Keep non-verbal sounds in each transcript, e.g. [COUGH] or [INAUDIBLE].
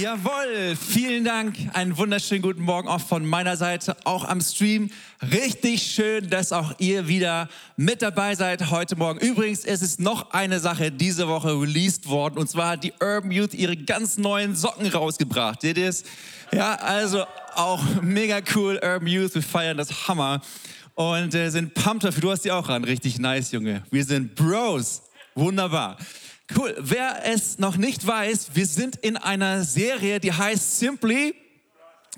Jawohl, vielen Dank. Einen wunderschönen guten Morgen auch von meiner Seite, auch am Stream. Richtig schön, dass auch ihr wieder mit dabei seid heute Morgen. Übrigens, es ist noch eine Sache diese Woche released worden und zwar hat die Urban Youth ihre ganz neuen Socken rausgebracht. Seht ihr es? Ja, also auch mega cool, Urban Youth. Wir feiern das Hammer und äh, sind pumped dafür. Du hast die auch an. Richtig nice, Junge. Wir sind Bros. Wunderbar. Cool. Wer es noch nicht weiß, wir sind in einer Serie, die heißt Simply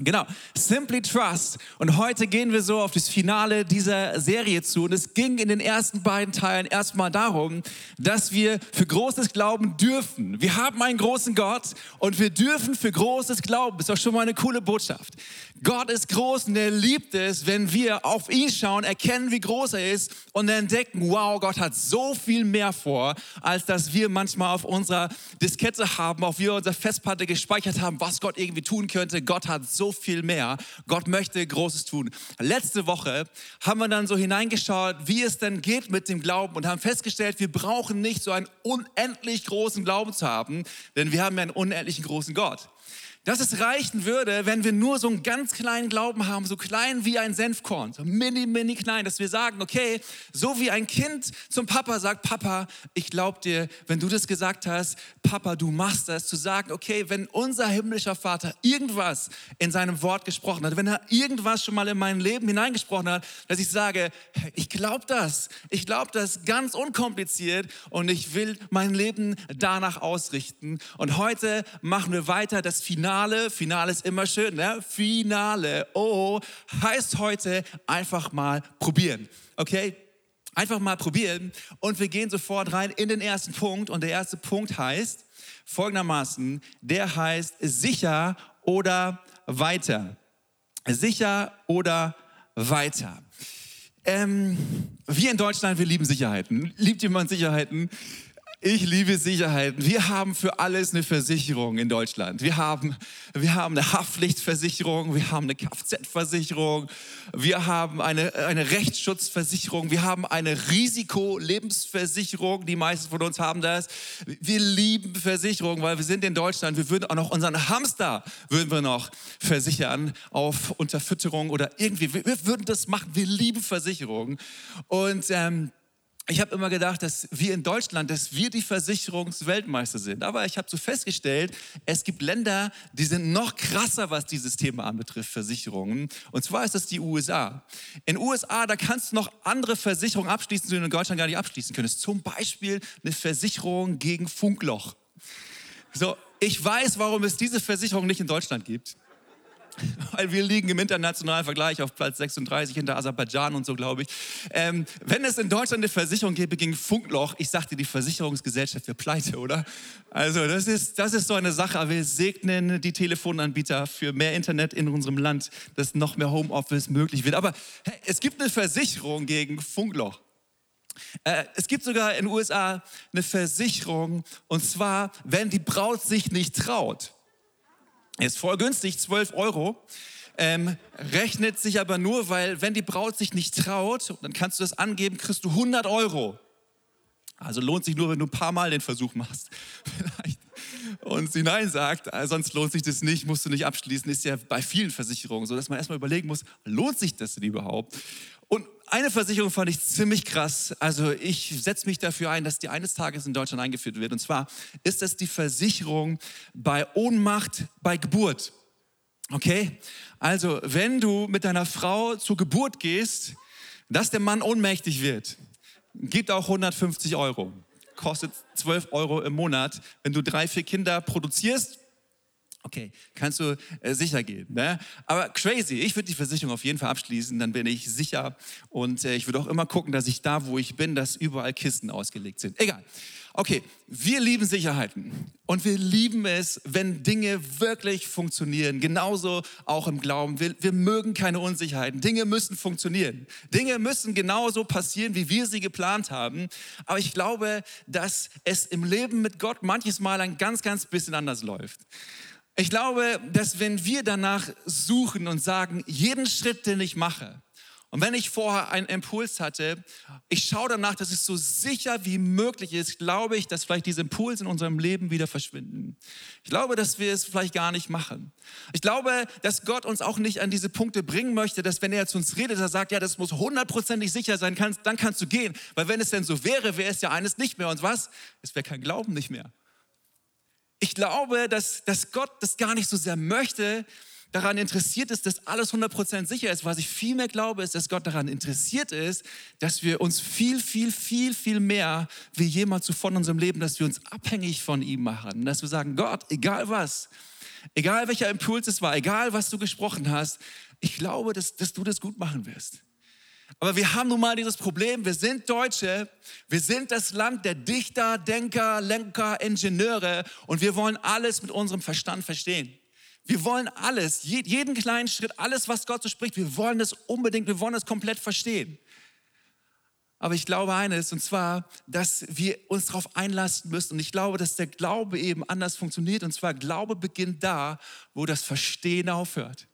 Genau, Simply Trust. Und heute gehen wir so auf das Finale dieser Serie zu. Und es ging in den ersten beiden Teilen erstmal darum, dass wir für Großes glauben dürfen. Wir haben einen großen Gott und wir dürfen für Großes glauben. Das ist doch schon mal eine coole Botschaft. Gott ist groß und er liebt es, wenn wir auf ihn schauen, erkennen, wie groß er ist und entdecken, wow, Gott hat so viel mehr vor, als dass wir manchmal auf unserer Diskette haben, auf wir unsere Festplatte gespeichert haben, was Gott irgendwie tun könnte. Gott hat so viel mehr. Gott möchte Großes tun. Letzte Woche haben wir dann so hineingeschaut, wie es denn geht mit dem Glauben und haben festgestellt, wir brauchen nicht so einen unendlich großen Glauben zu haben, denn wir haben ja einen unendlichen großen Gott dass es reichen würde, wenn wir nur so einen ganz kleinen Glauben haben, so klein wie ein Senfkorn, so mini, mini klein, dass wir sagen, okay, so wie ein Kind zum Papa sagt, Papa, ich glaube dir, wenn du das gesagt hast, Papa, du machst das, zu sagen, okay, wenn unser himmlischer Vater irgendwas in seinem Wort gesprochen hat, wenn er irgendwas schon mal in mein Leben hineingesprochen hat, dass ich sage, ich glaube das, ich glaube das ganz unkompliziert und ich will mein Leben danach ausrichten. Und heute machen wir weiter das Finale Finale, Finale ist immer schön, ne? Finale, oh, heißt heute einfach mal probieren, okay? Einfach mal probieren und wir gehen sofort rein in den ersten Punkt und der erste Punkt heißt folgendermaßen, der heißt sicher oder weiter. Sicher oder weiter. Ähm, wir in Deutschland, wir lieben Sicherheiten. Liebt jemand Sicherheiten? Ich liebe Sicherheiten. Wir haben für alles eine Versicherung in Deutschland. Wir haben, wir haben eine Haftpflichtversicherung, wir haben eine Kfz-Versicherung, wir haben eine, eine Rechtsschutzversicherung, wir haben eine Risikolebensversicherung. Die meisten von uns haben das. Wir lieben Versicherungen, weil wir sind in Deutschland. Wir würden auch noch unseren Hamster würden wir noch versichern auf Unterfütterung oder irgendwie. Wir, wir würden das machen. Wir lieben Versicherungen. Und ähm, ich habe immer gedacht, dass wir in Deutschland, dass wir die Versicherungsweltmeister sind. Aber ich habe so festgestellt, es gibt Länder, die sind noch krasser, was dieses Thema anbetrifft, Versicherungen. Und zwar ist das die USA. In USA, da kannst du noch andere Versicherungen abschließen, die du in Deutschland gar nicht abschließen könntest. Zum Beispiel eine Versicherung gegen Funkloch. So, ich weiß, warum es diese Versicherung nicht in Deutschland gibt. [LAUGHS] weil wir liegen im internationalen Vergleich auf Platz 36 hinter Aserbaidschan und so, glaube ich. Ähm, wenn es in Deutschland eine Versicherung gäbe gegen Funkloch, ich sagte, die Versicherungsgesellschaft wäre pleite, oder? Also das ist, das ist so eine Sache, aber wir segnen die Telefonanbieter für mehr Internet in unserem Land, dass noch mehr Homeoffice möglich wird. Aber hey, es gibt eine Versicherung gegen Funkloch. Äh, es gibt sogar in den USA eine Versicherung, und zwar, wenn die Braut sich nicht traut. Ist voll günstig, 12 Euro. Ähm, rechnet sich aber nur, weil wenn die Braut sich nicht traut, dann kannst du das angeben, kriegst du 100 Euro. Also lohnt sich nur, wenn du ein paar Mal den Versuch machst. [LAUGHS] Vielleicht. Und sie Nein sagt, äh, sonst lohnt sich das nicht, musst du nicht abschließen. Ist ja bei vielen Versicherungen so, dass man erstmal überlegen muss, lohnt sich das denn überhaupt? Eine Versicherung fand ich ziemlich krass. Also ich setze mich dafür ein, dass die eines Tages in Deutschland eingeführt wird. Und zwar ist das die Versicherung bei Ohnmacht bei Geburt. Okay? Also wenn du mit deiner Frau zur Geburt gehst, dass der Mann ohnmächtig wird, gibt auch 150 Euro. Kostet 12 Euro im Monat. Wenn du drei, vier Kinder produzierst, Okay, kannst du äh, sicher gehen. Ne? Aber crazy, ich würde die Versicherung auf jeden Fall abschließen, dann bin ich sicher. Und äh, ich würde auch immer gucken, dass ich da, wo ich bin, dass überall Kisten ausgelegt sind. Egal. Okay, wir lieben Sicherheiten und wir lieben es, wenn Dinge wirklich funktionieren. Genauso auch im Glauben. Wir, wir mögen keine Unsicherheiten. Dinge müssen funktionieren. Dinge müssen genauso passieren, wie wir sie geplant haben. Aber ich glaube, dass es im Leben mit Gott manches Mal ein ganz, ganz bisschen anders läuft. Ich glaube, dass wenn wir danach suchen und sagen, jeden Schritt, den ich mache, Und wenn ich vorher einen Impuls hatte, ich schaue danach, dass es so sicher wie möglich ist, glaube ich, dass vielleicht diese Impulse in unserem Leben wieder verschwinden. Ich glaube, dass wir es vielleicht gar nicht machen. Ich glaube, dass Gott uns auch nicht an diese Punkte bringen möchte, dass wenn er zu uns redet, er sagt, ja, das muss hundertprozentig sicher sein, dann kannst du gehen. Weil wenn es denn so wäre, wäre es ja eines nicht mehr. Und was? Es wäre kein Glauben nicht mehr. Ich glaube, dass, dass Gott das gar nicht so sehr möchte, daran interessiert ist, dass alles 100% sicher ist. Was ich viel mehr glaube, ist, dass Gott daran interessiert ist, dass wir uns viel, viel, viel, viel mehr wie jemals zuvor in unserem Leben, dass wir uns abhängig von ihm machen. Dass wir sagen, Gott, egal was, egal welcher Impuls es war, egal was du gesprochen hast, ich glaube, dass, dass du das gut machen wirst. Aber wir haben nun mal dieses Problem, wir sind Deutsche, wir sind das Land der Dichter, Denker, Lenker, Ingenieure und wir wollen alles mit unserem Verstand verstehen. Wir wollen alles, jeden kleinen Schritt, alles, was Gott so spricht, wir wollen das unbedingt, wir wollen das komplett verstehen. Aber ich glaube eines, und zwar, dass wir uns darauf einlassen müssen. Und ich glaube, dass der Glaube eben anders funktioniert. Und zwar, Glaube beginnt da, wo das Verstehen aufhört.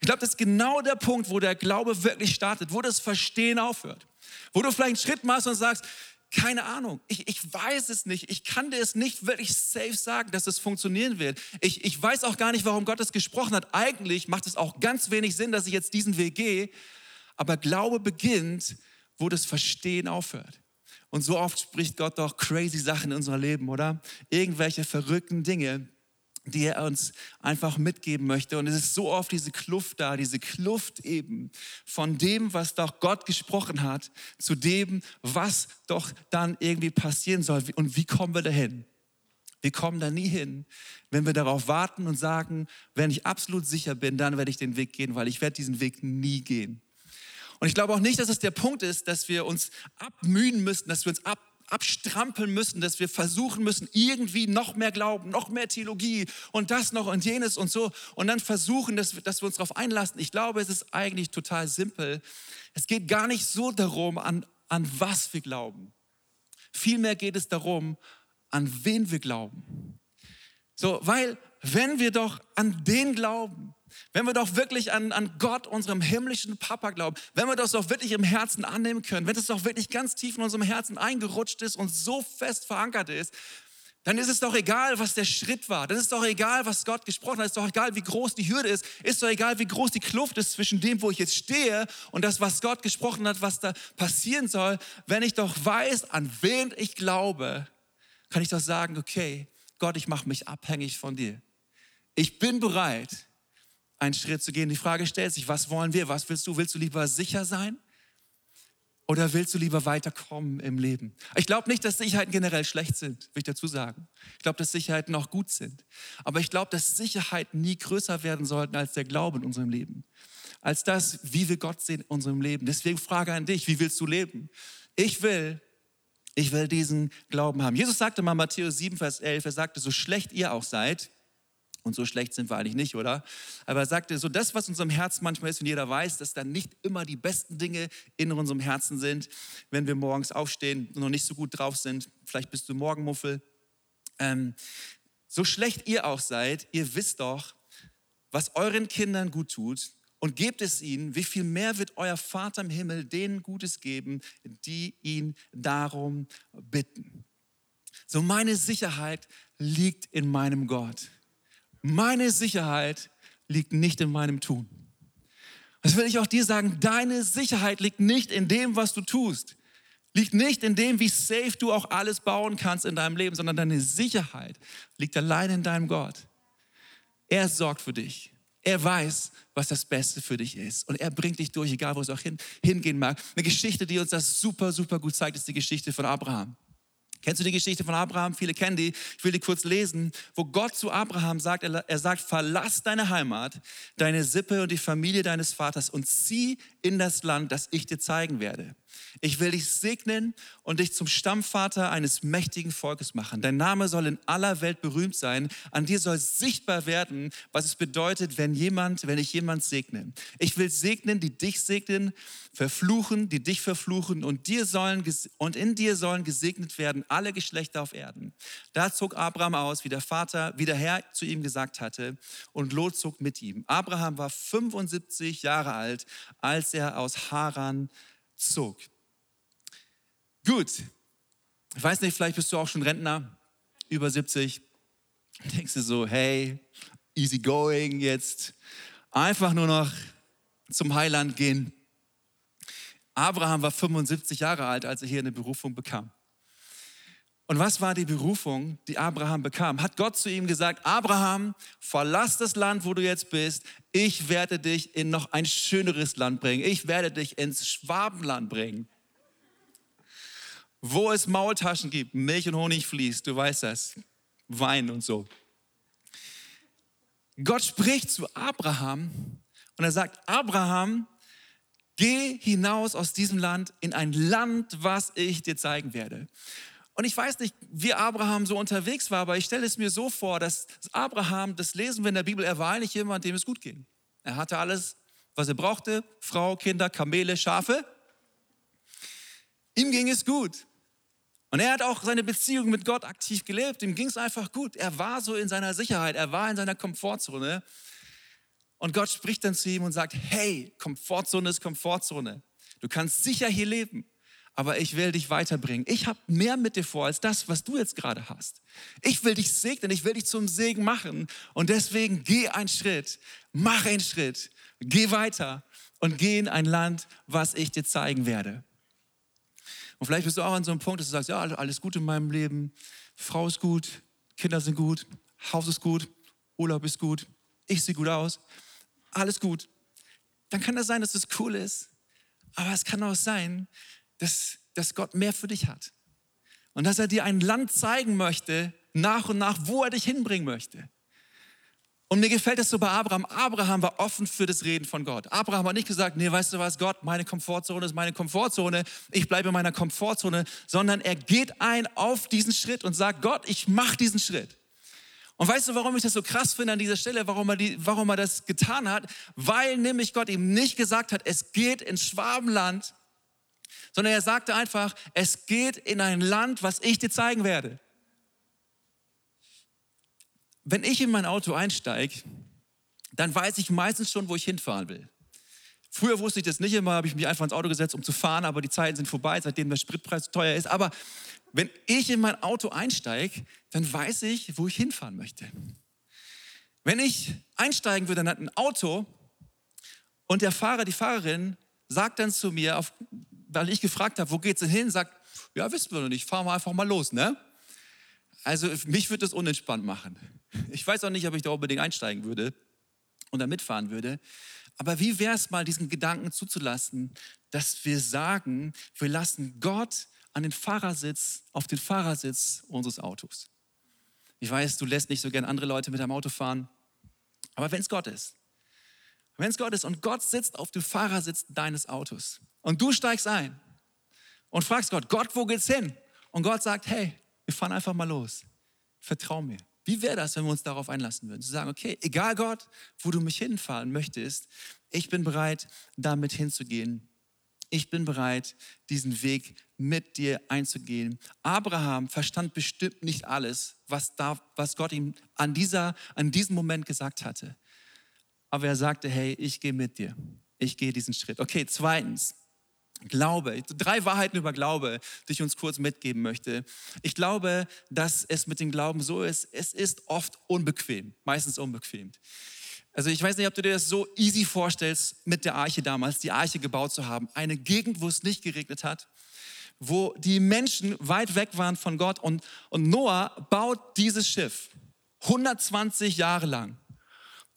Ich glaube, das ist genau der Punkt, wo der Glaube wirklich startet, wo das Verstehen aufhört. Wo du vielleicht einen Schritt machst und sagst, keine Ahnung. Ich, ich weiß es nicht. Ich kann dir es nicht wirklich safe sagen, dass es funktionieren wird. Ich, ich weiß auch gar nicht, warum Gott es gesprochen hat. Eigentlich macht es auch ganz wenig Sinn, dass ich jetzt diesen Weg gehe. Aber Glaube beginnt, wo das Verstehen aufhört. Und so oft spricht Gott doch crazy Sachen in unserem Leben, oder? Irgendwelche verrückten Dinge, die er uns einfach mitgeben möchte. Und es ist so oft diese Kluft da, diese Kluft eben von dem, was doch Gott gesprochen hat, zu dem, was doch dann irgendwie passieren soll. Und wie kommen wir dahin? Wir kommen da nie hin, wenn wir darauf warten und sagen, wenn ich absolut sicher bin, dann werde ich den Weg gehen, weil ich werde diesen Weg nie gehen. Und ich glaube auch nicht, dass es der Punkt ist, dass wir uns abmühen müssen, dass wir uns ab abstrampeln müssen, dass wir versuchen müssen, irgendwie noch mehr Glauben, noch mehr Theologie und das noch und jenes und so und dann versuchen, dass, wir, dass wir uns darauf einlassen. Ich glaube, es ist eigentlich total simpel. Es geht gar nicht so darum, an, an was wir glauben. Vielmehr geht es darum, an wen wir glauben. So, weil wenn wir doch an den glauben, wenn wir doch wirklich an, an Gott, unserem himmlischen Papa glauben, wenn wir das doch wirklich im Herzen annehmen können, wenn es doch wirklich ganz tief in unserem Herzen eingerutscht ist und so fest verankert ist, dann ist es doch egal, was der Schritt war. Dann ist doch egal, was Gott gesprochen hat. Ist doch egal, wie groß die Hürde ist. Ist doch egal, wie groß die Kluft ist zwischen dem, wo ich jetzt stehe und das, was Gott gesprochen hat, was da passieren soll. Wenn ich doch weiß, an wen ich glaube, kann ich doch sagen, okay, Gott, ich mache mich abhängig von dir. Ich bin bereit, einen Schritt zu gehen. Die Frage stellt sich, was wollen wir? Was willst du? Willst du lieber sicher sein? Oder willst du lieber weiterkommen im Leben? Ich glaube nicht, dass Sicherheiten generell schlecht sind, will ich dazu sagen. Ich glaube, dass Sicherheiten auch gut sind. Aber ich glaube, dass Sicherheiten nie größer werden sollten als der Glaube in unserem Leben. Als das, wie wir Gott sehen in unserem Leben. Deswegen frage an dich, wie willst du leben? Ich will, ich will diesen Glauben haben. Jesus sagte mal Matthäus 7, Vers 11, er sagte, so schlecht ihr auch seid, und so schlecht sind wir eigentlich nicht, oder? Aber er sagte, so das, was in unserem Herzen manchmal ist, und jeder weiß, dass dann nicht immer die besten Dinge in unserem Herzen sind, wenn wir morgens aufstehen und noch nicht so gut drauf sind. Vielleicht bist du Morgenmuffel. Ähm, so schlecht ihr auch seid, ihr wisst doch, was euren Kindern gut tut und gebt es ihnen, wie viel mehr wird euer Vater im Himmel denen Gutes geben, die ihn darum bitten. So meine Sicherheit liegt in meinem Gott. Meine Sicherheit liegt nicht in meinem Tun. Das will ich auch dir sagen, deine Sicherheit liegt nicht in dem, was du tust. Liegt nicht in dem, wie safe du auch alles bauen kannst in deinem Leben, sondern deine Sicherheit liegt allein in deinem Gott. Er sorgt für dich. Er weiß, was das Beste für dich ist. Und er bringt dich durch, egal wo es auch hin, hingehen mag. Eine Geschichte, die uns das super, super gut zeigt, ist die Geschichte von Abraham. Kennst du die Geschichte von Abraham? Viele kennen die. Ich will die kurz lesen, wo Gott zu Abraham sagt, er sagt, verlass deine Heimat, deine Sippe und die Familie deines Vaters und zieh in das Land, das ich dir zeigen werde. Ich will dich segnen und dich zum Stammvater eines mächtigen Volkes machen. Dein Name soll in aller Welt berühmt sein. An dir soll sichtbar werden, was es bedeutet, wenn jemand, wenn ich jemand segne. Ich will segnen, die dich segnen, verfluchen, die dich verfluchen und dir sollen und in dir sollen gesegnet werden alle Geschlechter auf Erden. Da zog Abraham aus, wie der Vater, wie der Herr zu ihm gesagt hatte, und Lot zog mit ihm. Abraham war 75 Jahre alt, als er aus Haran zog. Gut, ich weiß nicht, vielleicht bist du auch schon Rentner, über 70. Denkst du so, hey, easy going jetzt, einfach nur noch zum Heiland gehen. Abraham war 75 Jahre alt, als er hier eine Berufung bekam. Und was war die Berufung, die Abraham bekam? Hat Gott zu ihm gesagt, Abraham, verlass das Land, wo du jetzt bist. Ich werde dich in noch ein schöneres Land bringen. Ich werde dich ins Schwabenland bringen. Wo es Maultaschen gibt, Milch und Honig fließt, du weißt das. Wein und so. Gott spricht zu Abraham und er sagt, Abraham, geh hinaus aus diesem Land in ein Land, was ich dir zeigen werde. Und ich weiß nicht, wie Abraham so unterwegs war, aber ich stelle es mir so vor, dass Abraham, das lesen wir in der Bibel, er war eigentlich jemand, dem es gut ging. Er hatte alles, was er brauchte, Frau, Kinder, Kamele, Schafe. Ihm ging es gut. Und er hat auch seine Beziehung mit Gott aktiv gelebt. Ihm ging es einfach gut. Er war so in seiner Sicherheit, er war in seiner Komfortzone. Und Gott spricht dann zu ihm und sagt, hey, Komfortzone ist Komfortzone. Du kannst sicher hier leben aber ich will dich weiterbringen. Ich habe mehr mit dir vor als das, was du jetzt gerade hast. Ich will dich segnen, ich will dich zum Segen machen. Und deswegen geh einen Schritt, mach einen Schritt, geh weiter und geh in ein Land, was ich dir zeigen werde. Und vielleicht bist du auch an so einem Punkt, dass du sagst, ja, alles gut in meinem Leben, Frau ist gut, Kinder sind gut, Haus ist gut, Urlaub ist gut, ich sehe gut aus, alles gut. Dann kann das sein, dass es cool ist. Aber es kann auch sein, dass, dass Gott mehr für dich hat. Und dass er dir ein Land zeigen möchte, nach und nach, wo er dich hinbringen möchte. Und mir gefällt es so bei Abraham. Abraham war offen für das Reden von Gott. Abraham hat nicht gesagt, nee, weißt du was, Gott, meine Komfortzone ist meine Komfortzone. Ich bleibe in meiner Komfortzone, sondern er geht ein auf diesen Schritt und sagt, Gott, ich mache diesen Schritt. Und weißt du, warum ich das so krass finde an dieser Stelle, warum er, die, warum er das getan hat? Weil nämlich Gott ihm nicht gesagt hat, es geht ins Schwabenland, sondern er sagte einfach, es geht in ein Land, was ich dir zeigen werde. Wenn ich in mein Auto einsteige, dann weiß ich meistens schon, wo ich hinfahren will. Früher wusste ich das nicht immer, habe ich mich einfach ins Auto gesetzt, um zu fahren, aber die Zeiten sind vorbei, seitdem der Spritpreis teuer ist. Aber wenn ich in mein Auto einsteige, dann weiß ich, wo ich hinfahren möchte. Wenn ich einsteigen würde in ein Auto und der Fahrer, die Fahrerin sagt dann zu mir, auf, weil ich gefragt habe, wo geht's denn hin, sagt, ja, wissen wir noch nicht, fahren wir einfach mal los, ne? Also mich würde das unentspannt machen. Ich weiß auch nicht, ob ich da unbedingt einsteigen würde und da mitfahren würde. Aber wie wäre es mal, diesen Gedanken zuzulassen, dass wir sagen, wir lassen Gott an den Fahrersitz, auf den Fahrersitz unseres Autos. Ich weiß, du lässt nicht so gern andere Leute mit deinem Auto fahren, aber wenn es Gott ist, wenn es Gott ist und Gott sitzt auf dem Fahrersitz deines Autos und du steigst ein und fragst Gott, Gott, wo geht's hin? Und Gott sagt, hey, wir fahren einfach mal los. Vertrau mir. Wie wäre das, wenn wir uns darauf einlassen würden? Zu sagen, okay, egal Gott, wo du mich hinfahren möchtest, ich bin bereit, damit hinzugehen. Ich bin bereit, diesen Weg mit dir einzugehen. Abraham verstand bestimmt nicht alles, was, da, was Gott ihm an, dieser, an diesem Moment gesagt hatte. Aber er sagte, hey, ich gehe mit dir. Ich gehe diesen Schritt. Okay, zweitens, Glaube, drei Wahrheiten über Glaube, die ich uns kurz mitgeben möchte. Ich glaube, dass es mit dem Glauben so ist, es ist oft unbequem, meistens unbequem. Also ich weiß nicht, ob du dir das so easy vorstellst, mit der Arche damals, die Arche gebaut zu haben. Eine Gegend, wo es nicht geregnet hat, wo die Menschen weit weg waren von Gott und, und Noah baut dieses Schiff 120 Jahre lang.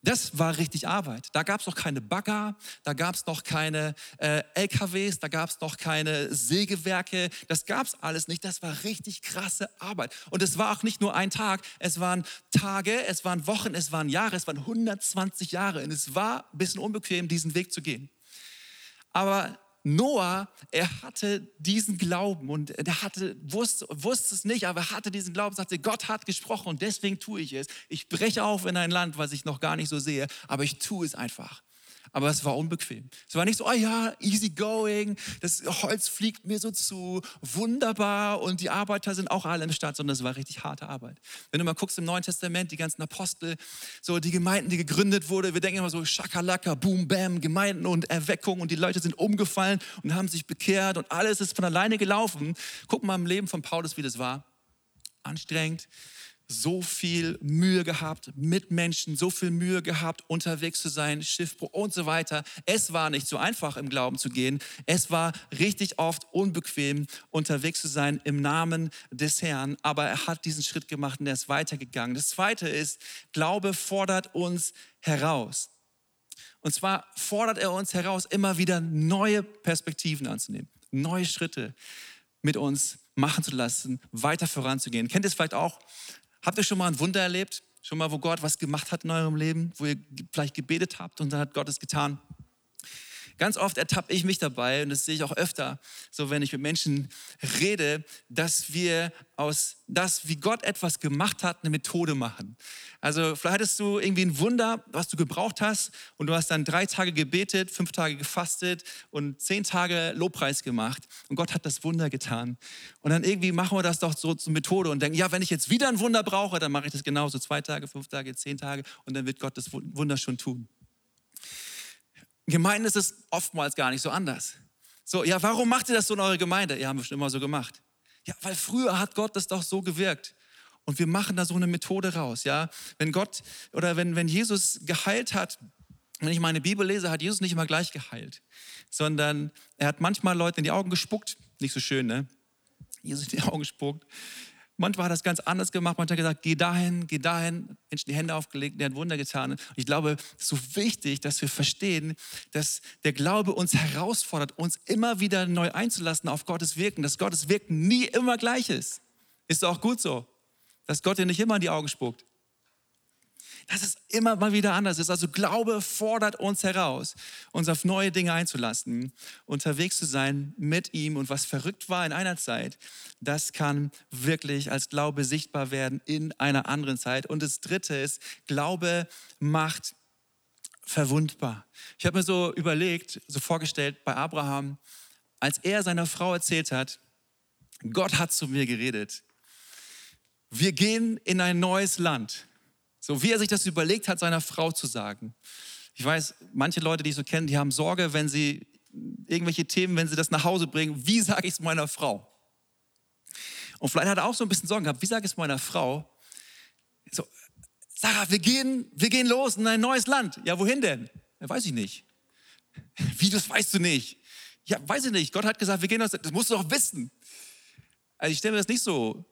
Das war richtig Arbeit. Da gab es noch keine Bagger, da gab es noch keine äh, LKWs, da gab es noch keine Sägewerke. Das gab es alles nicht. Das war richtig krasse Arbeit. Und es war auch nicht nur ein Tag, es waren Tage, es waren Wochen, es waren Jahre, es waren 120 Jahre. Und es war ein bisschen unbequem, diesen Weg zu gehen. Aber Noah, er hatte diesen Glauben und er hatte, wusste, wusste es nicht, aber er hatte diesen Glauben, sagte, Gott hat gesprochen und deswegen tue ich es. Ich breche auf in ein Land, was ich noch gar nicht so sehe, aber ich tue es einfach aber es war unbequem. Es war nicht so, oh ja, easy going, das Holz fliegt mir so zu, wunderbar und die Arbeiter sind auch alle in der Stadt, sondern es war richtig harte Arbeit. Wenn du mal guckst im Neuen Testament, die ganzen Apostel, so die Gemeinden, die gegründet wurden, wir denken immer so Schakalaka, Boom, Bam, Gemeinden und Erweckung und die Leute sind umgefallen und haben sich bekehrt und alles ist von alleine gelaufen. Guck mal im Leben von Paulus, wie das war. Anstrengend, so viel Mühe gehabt mit Menschen, so viel Mühe gehabt, unterwegs zu sein, Schiffbruch und so weiter. Es war nicht so einfach, im Glauben zu gehen. Es war richtig oft unbequem, unterwegs zu sein im Namen des Herrn. Aber er hat diesen Schritt gemacht und er ist weitergegangen. Das Zweite ist, Glaube fordert uns heraus. Und zwar fordert er uns heraus, immer wieder neue Perspektiven anzunehmen, neue Schritte mit uns machen zu lassen, weiter voranzugehen. Kennt ihr es vielleicht auch? Habt ihr schon mal ein Wunder erlebt? Schon mal, wo Gott was gemacht hat in eurem Leben, wo ihr vielleicht gebetet habt und dann hat Gott es getan? Ganz oft ertappe ich mich dabei, und das sehe ich auch öfter, so wenn ich mit Menschen rede, dass wir aus das, wie Gott etwas gemacht hat, eine Methode machen. Also vielleicht hattest du irgendwie ein Wunder, was du gebraucht hast und du hast dann drei Tage gebetet, fünf Tage gefastet und zehn Tage Lobpreis gemacht und Gott hat das Wunder getan. Und dann irgendwie machen wir das doch so zur Methode und denken, ja, wenn ich jetzt wieder ein Wunder brauche, dann mache ich das genauso, zwei Tage, fünf Tage, zehn Tage und dann wird Gott das Wunder schon tun. Gemeinden ist es oftmals gar nicht so anders. So, ja, warum macht ihr das so in eurer Gemeinde? Ja, haben wir schon immer so gemacht. Ja, weil früher hat Gott das doch so gewirkt. Und wir machen da so eine Methode raus, ja. Wenn Gott oder wenn, wenn Jesus geheilt hat, wenn ich meine Bibel lese, hat Jesus nicht immer gleich geheilt, sondern er hat manchmal Leute in die Augen gespuckt. Nicht so schön, ne? Jesus in die Augen gespuckt. Manchmal hat er es ganz anders gemacht. Manchmal hat er gesagt, geh dahin, geh dahin. Menschen die Hände aufgelegt, der hat Wunder getan. Und ich glaube, es ist so wichtig, dass wir verstehen, dass der Glaube uns herausfordert, uns immer wieder neu einzulassen auf Gottes Wirken. Dass Gottes Wirken nie immer gleich ist. Ist auch gut so, dass Gott dir nicht immer in die Augen spuckt dass es immer mal wieder anders ist. Also Glaube fordert uns heraus, uns auf neue Dinge einzulassen, unterwegs zu sein mit ihm. Und was verrückt war in einer Zeit, das kann wirklich als Glaube sichtbar werden in einer anderen Zeit. Und das Dritte ist, Glaube macht verwundbar. Ich habe mir so überlegt, so vorgestellt bei Abraham, als er seiner Frau erzählt hat, Gott hat zu mir geredet. Wir gehen in ein neues Land. So wie er sich das überlegt hat, seiner Frau zu sagen. Ich weiß, manche Leute, die ich so kenne, die haben Sorge, wenn sie irgendwelche Themen, wenn sie das nach Hause bringen, wie sage ich es meiner Frau? Und vielleicht hat er auch so ein bisschen Sorgen gehabt, wie sage ich es meiner Frau? So, Sarah, wir gehen, wir gehen los in ein neues Land. Ja, wohin denn? Ja, weiß ich nicht. [LAUGHS] Wie, das weißt du nicht? Ja, weiß ich nicht. Gott hat gesagt, wir gehen aus, das musst du doch wissen. Also ich stelle mir das nicht so,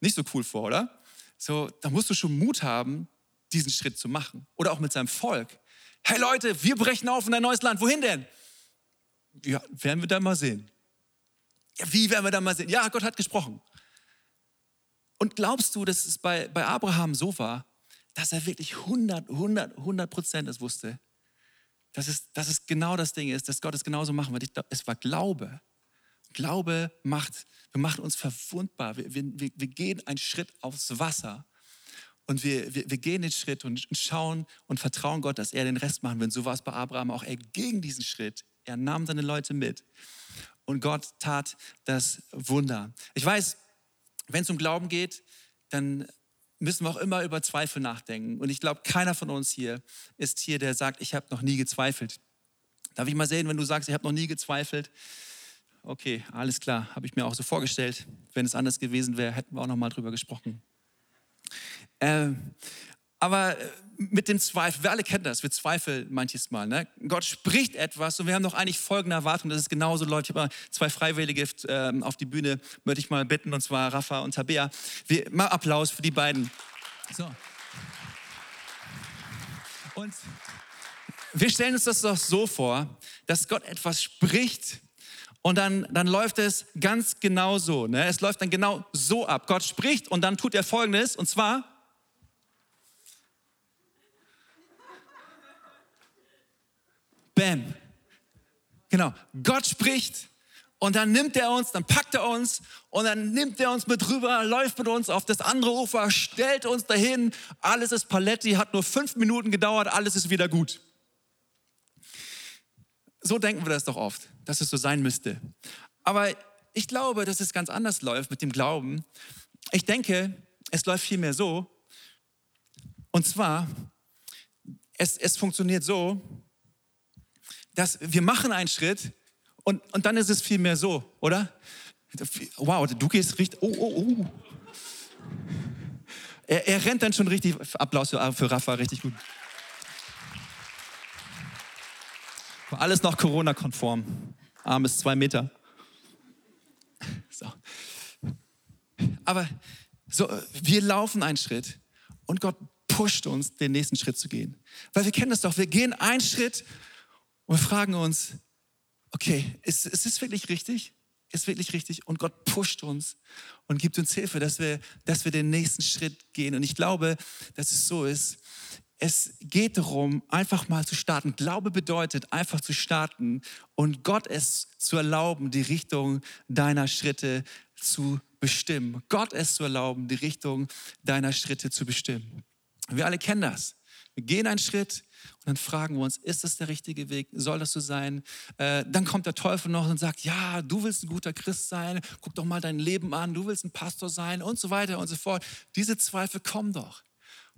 nicht so cool vor, oder? So, da musst du schon Mut haben, diesen Schritt zu machen. Oder auch mit seinem Volk. Hey Leute, wir brechen auf in ein neues Land. Wohin denn? Ja, werden wir dann mal sehen. Ja, wie werden wir dann mal sehen? Ja, Gott hat gesprochen. Und glaubst du, dass es bei, bei Abraham so war, dass er wirklich 100, 100, 100 Prozent es wusste? Dass es, dass es genau das Ding ist, dass Gott es genauso machen wird. Es war Glaube. Glaube macht, machen uns verwundbar. Wir, wir, wir gehen einen Schritt aufs Wasser und wir, wir, wir gehen den Schritt und schauen und vertrauen Gott, dass er den Rest machen wird. So war es bei Abraham auch. Er ging diesen Schritt. Er nahm seine Leute mit und Gott tat das Wunder. Ich weiß, wenn es um Glauben geht, dann müssen wir auch immer über Zweifel nachdenken. Und ich glaube, keiner von uns hier ist hier, der sagt, ich habe noch nie gezweifelt. Darf ich mal sehen, wenn du sagst, ich habe noch nie gezweifelt? Okay, alles klar, habe ich mir auch so vorgestellt. Wenn es anders gewesen wäre, hätten wir auch noch mal drüber gesprochen. Äh, aber mit dem Zweifel, wir alle kennen das, wir zweifeln manches Mal. Ne? Gott spricht etwas und wir haben doch eigentlich folgende Erwartung, dass es genauso läuft. Ich habe zwei Freiwillige äh, auf die Bühne, möchte ich mal bitten, und zwar Rafa und Tabea. Wir, mal Applaus für die beiden. So. Und wir stellen uns das doch so vor, dass Gott etwas spricht und dann, dann läuft es ganz genau so. Ne? Es läuft dann genau so ab. Gott spricht und dann tut er Folgendes, und zwar, Bam. Genau, Gott spricht und dann nimmt er uns, dann packt er uns und dann nimmt er uns mit rüber, läuft mit uns auf das andere Ufer, stellt uns dahin. Alles ist Paletti, hat nur fünf Minuten gedauert, alles ist wieder gut. So denken wir das doch oft, dass es so sein müsste. Aber ich glaube, dass es ganz anders läuft mit dem Glauben. Ich denke, es läuft vielmehr so. Und zwar, es, es funktioniert so, dass wir machen einen Schritt und, und dann ist es vielmehr so, oder? Wow, du gehst richtig, oh, oh, oh. Er, er rennt dann schon richtig, Applaus für, für Rafa, richtig gut. Alles noch Corona-konform. Arm ist zwei Meter. So. Aber so, wir laufen einen Schritt und Gott pusht uns, den nächsten Schritt zu gehen. Weil wir kennen das doch, wir gehen einen Schritt und fragen uns, okay, ist, ist es wirklich richtig? Ist wirklich richtig? Und Gott pusht uns und gibt uns Hilfe, dass wir, dass wir den nächsten Schritt gehen. Und ich glaube, dass es so ist. Es geht darum, einfach mal zu starten. Glaube bedeutet, einfach zu starten und Gott es zu erlauben, die Richtung deiner Schritte zu bestimmen. Gott es zu erlauben, die Richtung deiner Schritte zu bestimmen. Wir alle kennen das. Wir gehen einen Schritt, und dann fragen wir uns, ist das der richtige Weg? Soll das so sein? Äh, dann kommt der Teufel noch und sagt, ja, du willst ein guter Christ sein, guck doch mal dein Leben an, du willst ein Pastor sein und so weiter und so fort. Diese Zweifel kommen doch.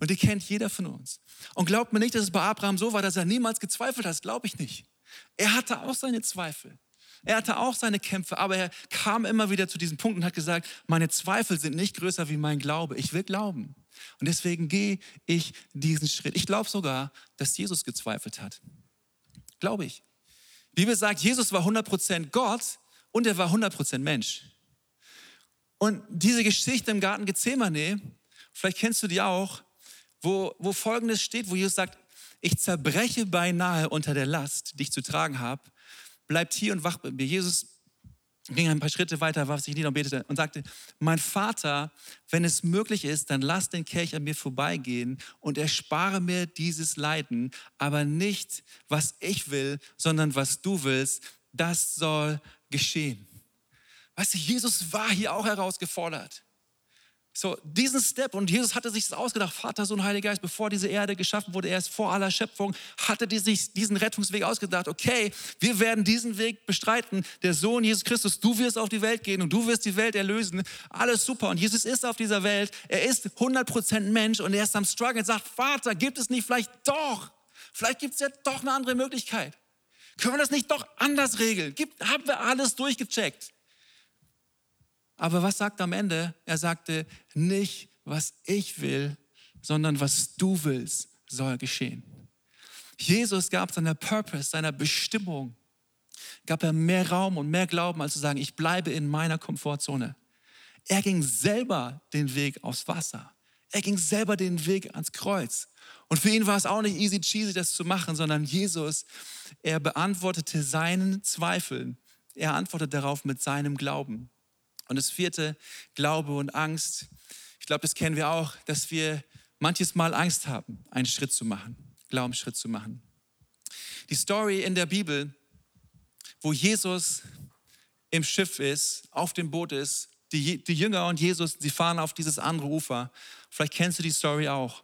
Und die kennt jeder von uns. Und glaubt mir nicht, dass es bei Abraham so war, dass er niemals gezweifelt hat. Glaube ich nicht. Er hatte auch seine Zweifel. Er hatte auch seine Kämpfe, aber er kam immer wieder zu diesem Punkt und hat gesagt, meine Zweifel sind nicht größer wie mein Glaube. Ich will glauben. Und deswegen gehe ich diesen Schritt. Ich glaube sogar, dass Jesus gezweifelt hat. Glaube ich. Die Bibel sagt, Jesus war 100% Gott und er war 100% Mensch. Und diese Geschichte im Garten Gethsemane, vielleicht kennst du die auch, wo, wo Folgendes steht, wo Jesus sagt, ich zerbreche beinahe unter der Last, die ich zu tragen habe. Bleibt hier und wacht mit mir. Jesus ging ein paar Schritte weiter, warf sich nieder und betete und sagte, mein Vater, wenn es möglich ist, dann lass den Kelch an mir vorbeigehen und erspare mir dieses Leiden, aber nicht, was ich will, sondern was du willst, das soll geschehen. Weißt du, Jesus war hier auch herausgefordert. So, diesen Step, und Jesus hatte sich das ausgedacht, Vater, Sohn, Heiliger Geist, bevor diese Erde geschaffen wurde, erst vor aller Schöpfung, hatte die sich diesen Rettungsweg ausgedacht. Okay, wir werden diesen Weg bestreiten. Der Sohn Jesus Christus, du wirst auf die Welt gehen und du wirst die Welt erlösen. Alles super. Und Jesus ist auf dieser Welt. Er ist 100% Mensch und er ist am Struggle und sagt, Vater, gibt es nicht vielleicht doch? Vielleicht gibt es ja doch eine andere Möglichkeit. Können wir das nicht doch anders regeln? Gibt, haben wir alles durchgecheckt? Aber was sagt er am Ende? Er sagte, nicht was ich will, sondern was du willst, soll geschehen. Jesus gab seiner Purpose, seiner Bestimmung, gab er mehr Raum und mehr Glauben, als zu sagen, ich bleibe in meiner Komfortzone. Er ging selber den Weg aufs Wasser. Er ging selber den Weg ans Kreuz. Und für ihn war es auch nicht easy cheesy, das zu machen, sondern Jesus, er beantwortete seinen Zweifeln. Er antwortete darauf mit seinem Glauben. Und das vierte, Glaube und Angst. Ich glaube, das kennen wir auch, dass wir manches Mal Angst haben, einen Schritt zu machen, Glaubensschritt zu machen. Die Story in der Bibel, wo Jesus im Schiff ist, auf dem Boot ist, die, die Jünger und Jesus, sie fahren auf dieses andere Ufer. Vielleicht kennst du die Story auch.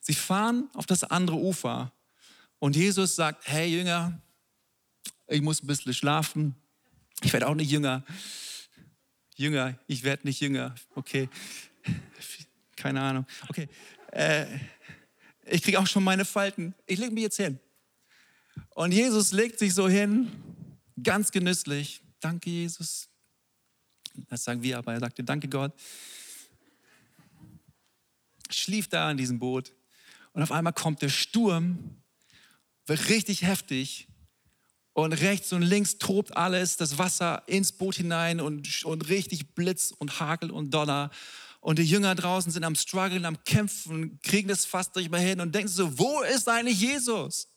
Sie fahren auf das andere Ufer und Jesus sagt, hey Jünger, ich muss ein bisschen schlafen. Ich werde auch nicht jünger. Jünger, ich werde nicht jünger. Okay, [LAUGHS] keine Ahnung. Okay, äh, ich kriege auch schon meine Falten. Ich lege mich jetzt hin. Und Jesus legt sich so hin, ganz genüsslich. Danke, Jesus. Das sagen wir, aber er sagte, danke Gott. Schlief da in diesem Boot. Und auf einmal kommt der Sturm, wird richtig heftig und rechts und links tobt alles, das Wasser ins Boot hinein und, und richtig Blitz und Hagel und Donner. Und die Jünger draußen sind am Struggeln, am Kämpfen, kriegen das fast nicht mehr hin und denken so, wo ist eigentlich Jesus?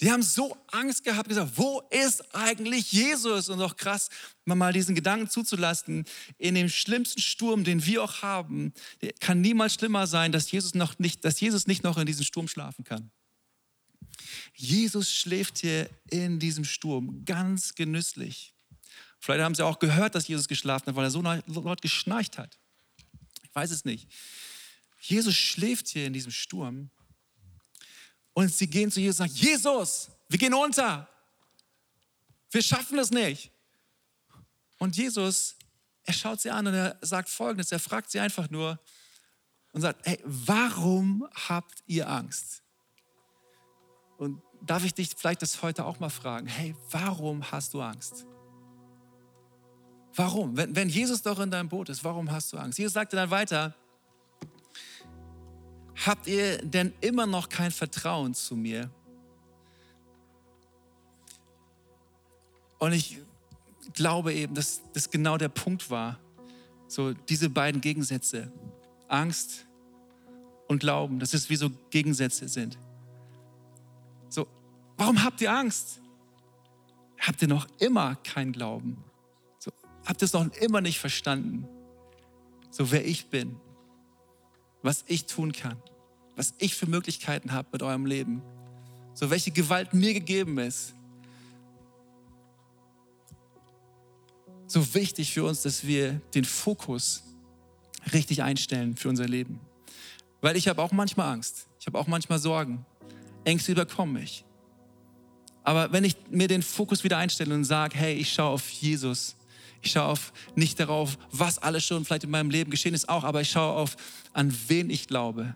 Die haben so Angst gehabt, gesagt, wo ist eigentlich Jesus? Und auch krass, mal diesen Gedanken zuzulassen, in dem schlimmsten Sturm, den wir auch haben, kann niemals schlimmer sein, dass Jesus, noch nicht, dass Jesus nicht noch in diesem Sturm schlafen kann. Jesus schläft hier in diesem Sturm ganz genüsslich. Vielleicht haben sie auch gehört, dass Jesus geschlafen hat, weil er so laut geschnarcht hat. Ich weiß es nicht. Jesus schläft hier in diesem Sturm und sie gehen zu Jesus und sagen, Jesus, wir gehen unter. Wir schaffen es nicht. Und Jesus, er schaut sie an und er sagt Folgendes, er fragt sie einfach nur und sagt, hey, warum habt ihr Angst? Und darf ich dich vielleicht das heute auch mal fragen, hey, warum hast du Angst? Warum? Wenn, wenn Jesus doch in deinem Boot ist, warum hast du Angst? Jesus sagte dann weiter, habt ihr denn immer noch kein Vertrauen zu mir? Und ich glaube eben, dass das genau der Punkt war. So diese beiden Gegensätze, Angst und Glauben, dass es wie so Gegensätze sind. Warum habt ihr Angst? Habt ihr noch immer keinen Glauben? So, habt ihr es noch immer nicht verstanden? So, wer ich bin, was ich tun kann, was ich für Möglichkeiten habe mit eurem Leben, so welche Gewalt mir gegeben ist. So wichtig für uns, dass wir den Fokus richtig einstellen für unser Leben. Weil ich habe auch manchmal Angst, ich habe auch manchmal Sorgen, Ängste überkommen mich. Aber wenn ich mir den Fokus wieder einstelle und sage, hey, ich schaue auf Jesus, ich schaue auf nicht darauf, was alles schon vielleicht in meinem Leben geschehen ist, auch, aber ich schaue auf, an wen ich glaube,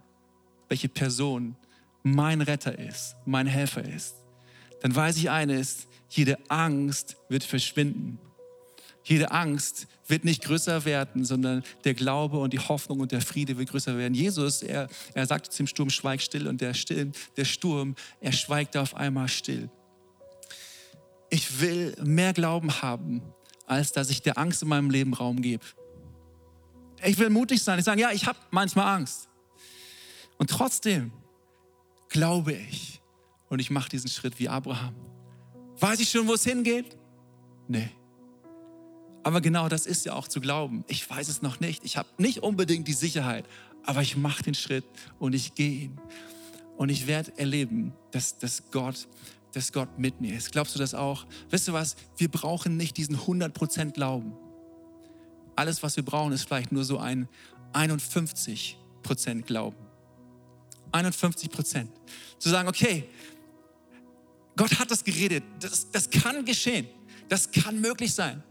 welche Person mein Retter ist, mein Helfer ist, dann weiß ich eines, jede Angst wird verschwinden. Jede Angst wird nicht größer werden, sondern der Glaube und die Hoffnung und der Friede wird größer werden. Jesus, er, er sagte zum Sturm, schweig still und der, still, der Sturm, er schweigt auf einmal still. Ich will mehr Glauben haben, als dass ich der Angst in meinem Leben Raum gebe. Ich will mutig sein. Ich sage, ja, ich habe manchmal Angst. Und trotzdem glaube ich und ich mache diesen Schritt wie Abraham. Weiß ich schon, wo es hingeht? Nee. Aber genau das ist ja auch zu glauben. Ich weiß es noch nicht. Ich habe nicht unbedingt die Sicherheit, aber ich mache den Schritt und ich gehe ihn. Und ich werde erleben, dass, dass, Gott, dass Gott mit mir ist. Glaubst du das auch? Weißt du was? Wir brauchen nicht diesen 100% Glauben. Alles, was wir brauchen, ist vielleicht nur so ein 51% Glauben. 51% Zu sagen, okay, Gott hat das geredet. Das, das kann geschehen. Das kann möglich sein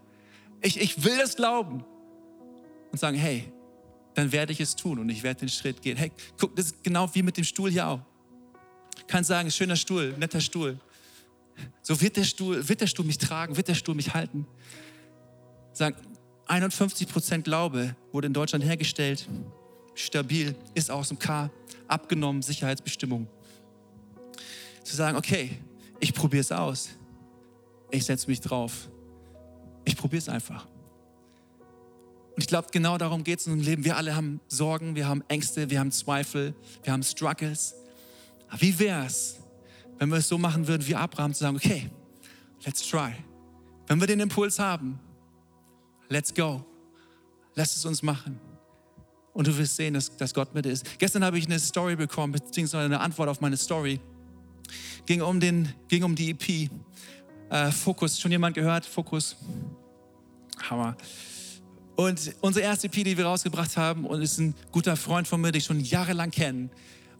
ich, ich will es glauben. Und sagen, hey, dann werde ich es tun und ich werde den Schritt gehen. Hey, guck, das ist genau wie mit dem Stuhl hier auch. Kann sagen, schöner Stuhl, netter Stuhl. So wird der Stuhl, wird der Stuhl mich tragen, wird der Stuhl mich halten. Sagen, 51 Prozent Glaube wurde in Deutschland hergestellt, stabil, ist aus dem K, abgenommen, Sicherheitsbestimmung. Zu sagen, okay, ich probiere es aus. Ich setze mich drauf ich probiere es einfach. Und ich glaube, genau darum geht es in unserem Leben. Wir alle haben Sorgen, wir haben Ängste, wir haben Zweifel, wir haben Struggles. Aber wie wäre es, wenn wir es so machen würden wie Abraham, zu sagen, okay, let's try. Wenn wir den Impuls haben, let's go. Lass es uns machen. Und du wirst sehen, dass, dass Gott mit ist. Gestern habe ich eine Story bekommen, beziehungsweise eine Antwort auf meine Story. Ging um, den, ging um die EP. Äh, Fokus, schon jemand gehört? Fokus. Hammer. Und unsere erste EP, die wir rausgebracht haben, und ist ein guter Freund von mir, den ich schon jahrelang kenne.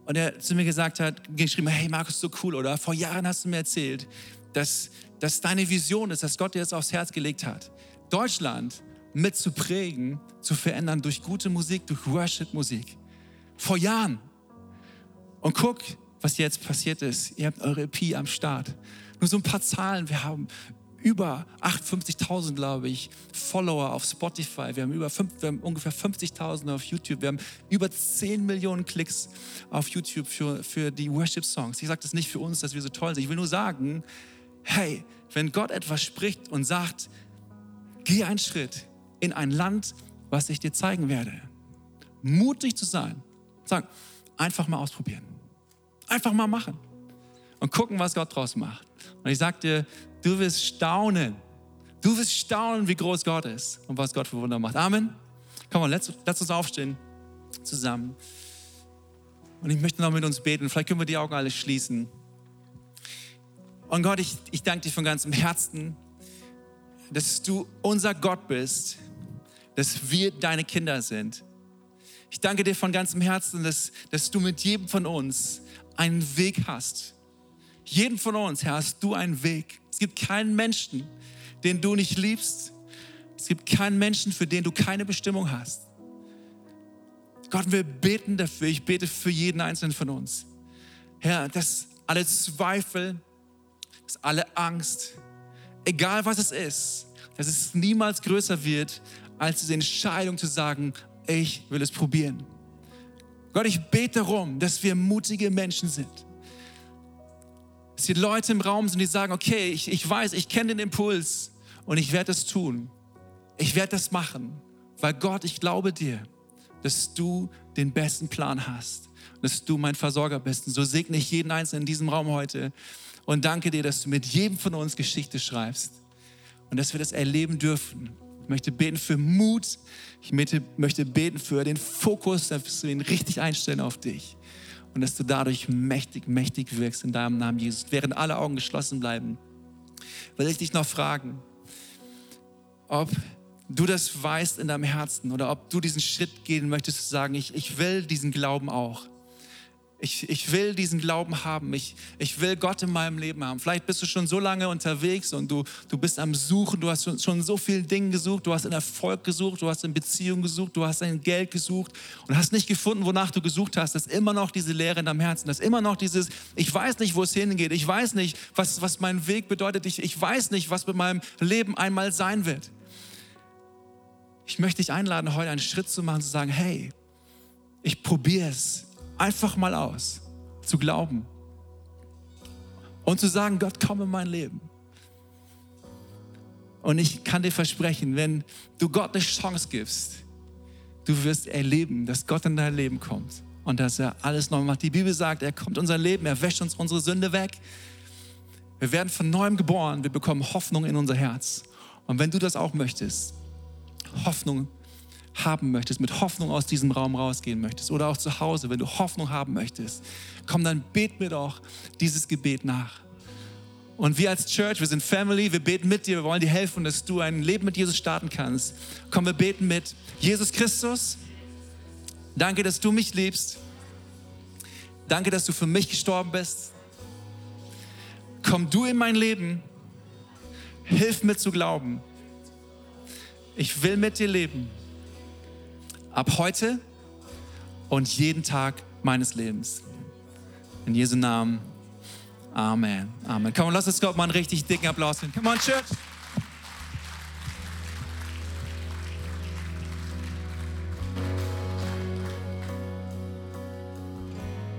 Und er zu mir gesagt hat, geschrieben, hey Markus, so cool, oder? Vor Jahren hast du mir erzählt, dass, dass deine Vision ist, dass Gott dir das aufs Herz gelegt hat. Deutschland mit zu prägen, zu verändern durch gute Musik, durch Worship-Musik. Vor Jahren. Und guck, was jetzt passiert ist. Ihr habt eure EP am Start. Nur so ein paar Zahlen. Wir haben über 58.000, glaube ich, Follower auf Spotify. Wir haben, über fünf, wir haben ungefähr 50.000 auf YouTube. Wir haben über 10 Millionen Klicks auf YouTube für, für die Worship-Songs. Ich sage das nicht für uns, dass wir so toll sind. Ich will nur sagen, hey, wenn Gott etwas spricht und sagt, geh einen Schritt in ein Land, was ich dir zeigen werde. Mutig zu sein. Sagen, einfach mal ausprobieren. Einfach mal machen. Und gucken, was Gott draus macht. Und ich sag dir, du wirst staunen. Du wirst staunen, wie groß Gott ist und was Gott für Wunder macht. Amen. Komm mal, lass, lass uns aufstehen zusammen. Und ich möchte noch mit uns beten. Vielleicht können wir die Augen alle schließen. Und Gott, ich, ich danke dir von ganzem Herzen, dass du unser Gott bist, dass wir deine Kinder sind. Ich danke dir von ganzem Herzen, dass, dass du mit jedem von uns einen Weg hast. Jeden von uns, Herr, hast du einen Weg. Es gibt keinen Menschen, den du nicht liebst. Es gibt keinen Menschen, für den du keine Bestimmung hast. Gott, wir beten dafür. Ich bete für jeden einzelnen von uns. Herr, dass alle Zweifel, dass alle Angst, egal was es ist, dass es niemals größer wird, als diese Entscheidung zu sagen, ich will es probieren. Gott, ich bete darum, dass wir mutige Menschen sind. Dass hier Leute im Raum sind, die sagen, okay, ich, ich weiß, ich kenne den Impuls und ich werde es tun. Ich werde das machen, weil Gott, ich glaube dir, dass du den besten Plan hast, dass du mein Versorger bist. Und so segne ich jeden Einzelnen in diesem Raum heute und danke dir, dass du mit jedem von uns Geschichte schreibst und dass wir das erleben dürfen. Ich möchte beten für Mut. Ich möchte beten für den Fokus, dass wir ihn richtig einstellen auf dich. Und dass du dadurch mächtig, mächtig wirkst in deinem Namen, Jesus. Während alle Augen geschlossen bleiben, will ich dich noch fragen, ob du das weißt in deinem Herzen oder ob du diesen Schritt gehen möchtest, zu sagen, ich, ich will diesen Glauben auch. Ich, ich will diesen Glauben haben. Ich, ich will Gott in meinem Leben haben. Vielleicht bist du schon so lange unterwegs und du, du bist am Suchen. Du hast schon so viele Dinge gesucht. Du hast in Erfolg gesucht. Du hast in Beziehung gesucht. Du hast in Geld gesucht und hast nicht gefunden, wonach du gesucht hast. Das ist immer noch diese Leere in deinem Herzen. Das ist immer noch dieses, ich weiß nicht, wo es hingeht. Ich weiß nicht, was, was mein Weg bedeutet. Ich, ich weiß nicht, was mit meinem Leben einmal sein wird. Ich möchte dich einladen, heute einen Schritt zu machen, zu sagen, hey, ich probiere es einfach mal aus, zu glauben und zu sagen, Gott, komm in mein Leben. Und ich kann dir versprechen, wenn du Gott eine Chance gibst, du wirst erleben, dass Gott in dein Leben kommt und dass er alles neu macht. Die Bibel sagt, er kommt unser Leben, er wäscht uns unsere Sünde weg. Wir werden von neuem geboren, wir bekommen Hoffnung in unser Herz. Und wenn du das auch möchtest, Hoffnung haben möchtest, mit Hoffnung aus diesem Raum rausgehen möchtest oder auch zu Hause, wenn du Hoffnung haben möchtest, komm, dann bet mir doch dieses Gebet nach. Und wir als Church, wir sind Family, wir beten mit dir, wir wollen dir helfen, dass du ein Leben mit Jesus starten kannst. Komm, wir beten mit Jesus Christus. Danke, dass du mich liebst. Danke, dass du für mich gestorben bist. Komm du in mein Leben. Hilf mir zu glauben. Ich will mit dir leben. Ab heute und jeden Tag meines Lebens. In Jesu Namen. Amen. Amen. Komm, lass uns Gott mal einen richtig dicken Applaus hin. Come on, Church.